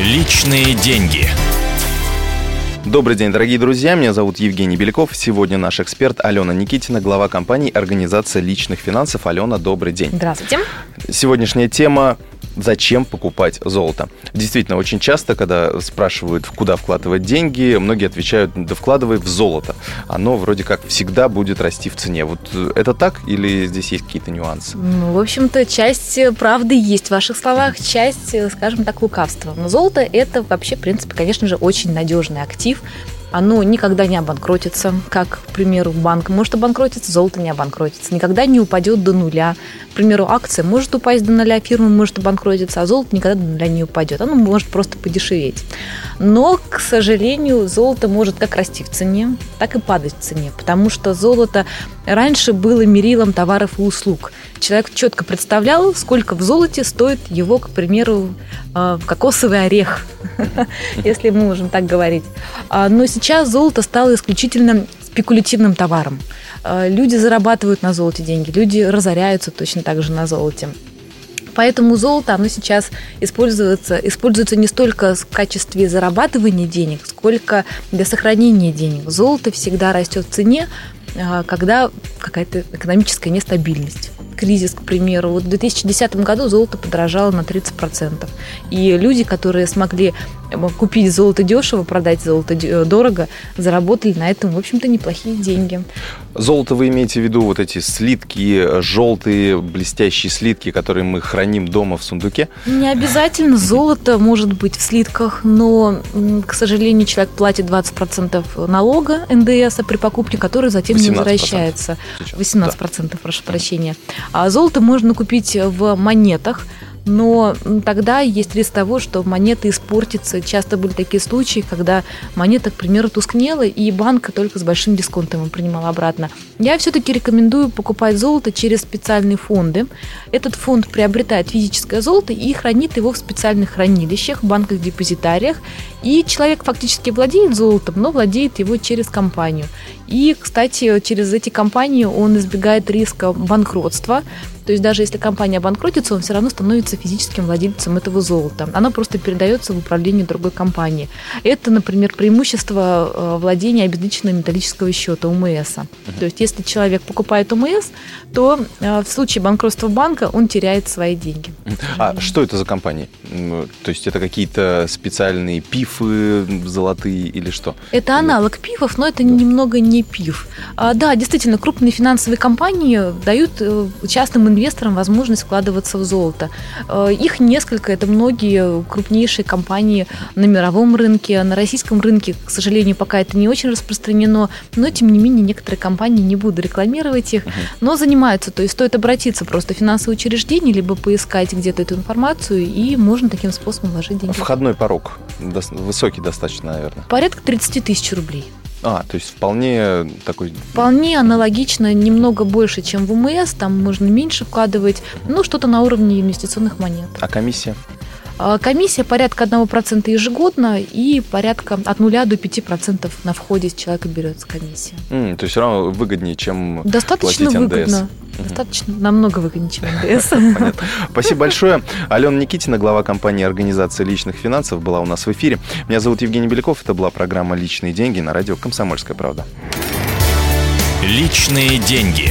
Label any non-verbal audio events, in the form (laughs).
Личные деньги. Добрый день, дорогие друзья. Меня зовут Евгений Беляков. Сегодня наш эксперт Алена Никитина, глава компании «Организация личных финансов». Алена, добрый день. Здравствуйте. Сегодняшняя тема зачем покупать золото. Действительно, очень часто, когда спрашивают, куда вкладывать деньги, многие отвечают, да вкладывай в золото. Оно вроде как всегда будет расти в цене. Вот это так или здесь есть какие-то нюансы? Ну, в общем-то, часть правды есть в ваших словах, часть, скажем так, лукавства. Но золото – это вообще, в принципе, конечно же, очень надежный актив, оно никогда не обанкротится, как, к примеру, банк может обанкротиться, золото не обанкротится, никогда не упадет до нуля. К примеру, акция может упасть до нуля, фирма может обанкротиться, а золото никогда до нуля не упадет. Оно может просто подешеветь. Но, к сожалению, золото может как расти в цене, так и падать в цене, потому что золото раньше было мерилом товаров и услуг. Человек четко представлял, сколько в золоте стоит его, к примеру, э, кокосовый орех, (laughs) если мы можем так говорить. А, но золото стало исключительно спекулятивным товаром. А, люди зарабатывают на золоте деньги, люди разоряются точно так же на золоте. Поэтому золото, оно сейчас используется, используется не столько в качестве зарабатывания денег, сколько для сохранения денег. Золото всегда растет в цене, а, когда какая-то экономическая нестабильность кризис, к примеру. Вот в 2010 году золото подорожало на 30%. И люди, которые смогли э, купить золото дешево, продать золото э, дорого, заработали на этом, в общем-то, неплохие деньги. Золото вы имеете в виду вот эти слитки, желтые блестящие слитки, которые мы храним дома в сундуке? Не обязательно золото может быть в слитках, но, к сожалению, человек платит 20% налога НДС при покупке, который затем не возвращается. Сейчас. 18%, да. прошу прощения. А золото можно купить в монетах, но тогда есть риск того, что монета испортится. Часто были такие случаи, когда монета, к примеру, тускнела, и банк только с большим дисконтом принимал обратно. Я все-таки рекомендую покупать золото через специальные фонды. Этот фонд приобретает физическое золото и хранит его в специальных хранилищах, банках-депозитариях. И человек фактически владеет золотом, но владеет его через компанию. И, кстати, через эти компании он избегает риска банкротства. То есть даже если компания обанкротится, он все равно становится физическим владельцем этого золота. Оно просто передается в управление другой компании. Это, например, преимущество э, владения обезличенного металлического счета УМС. То есть если человек покупает УМС, то э, в случае банкротства банка он теряет свои деньги. А что это за компании? То есть это какие-то специальные пифы золотые или что? Это аналог пифов, но это да. немного не пиф. А, да, действительно, крупные финансовые компании дают э, частным инвесторам возможность вкладываться в золото. Э, их несколько, это многие крупнейшие компании на мировом рынке, на российском рынке, к сожалению, пока это не очень распространено, но тем не менее некоторые компании, не буду рекламировать их, но занимаются, то есть стоит обратиться просто в финансовое учреждение, либо поискать где-то эту информацию, и можно таким способом вложить деньги. Входной порог высокий достаточно, наверное. Порядка 30 тысяч рублей. А, то есть вполне такой... Вполне аналогично, немного больше, чем в УМС, там можно меньше вкладывать, ну, что-то на уровне инвестиционных монет. А комиссия? А, комиссия порядка 1% ежегодно и порядка от 0 до 5% на входе с человека берется комиссия. Mm, то есть все равно выгоднее, чем Достаточно платить выгодно. НДС. Достаточно, намного выгоднее, чем НДС. (laughs) Понятно. Спасибо большое. Алена Никитина, глава компании «Организация личных финансов», была у нас в эфире. Меня зовут Евгений Беляков. Это была программа «Личные деньги» на радио «Комсомольская правда». Личные деньги.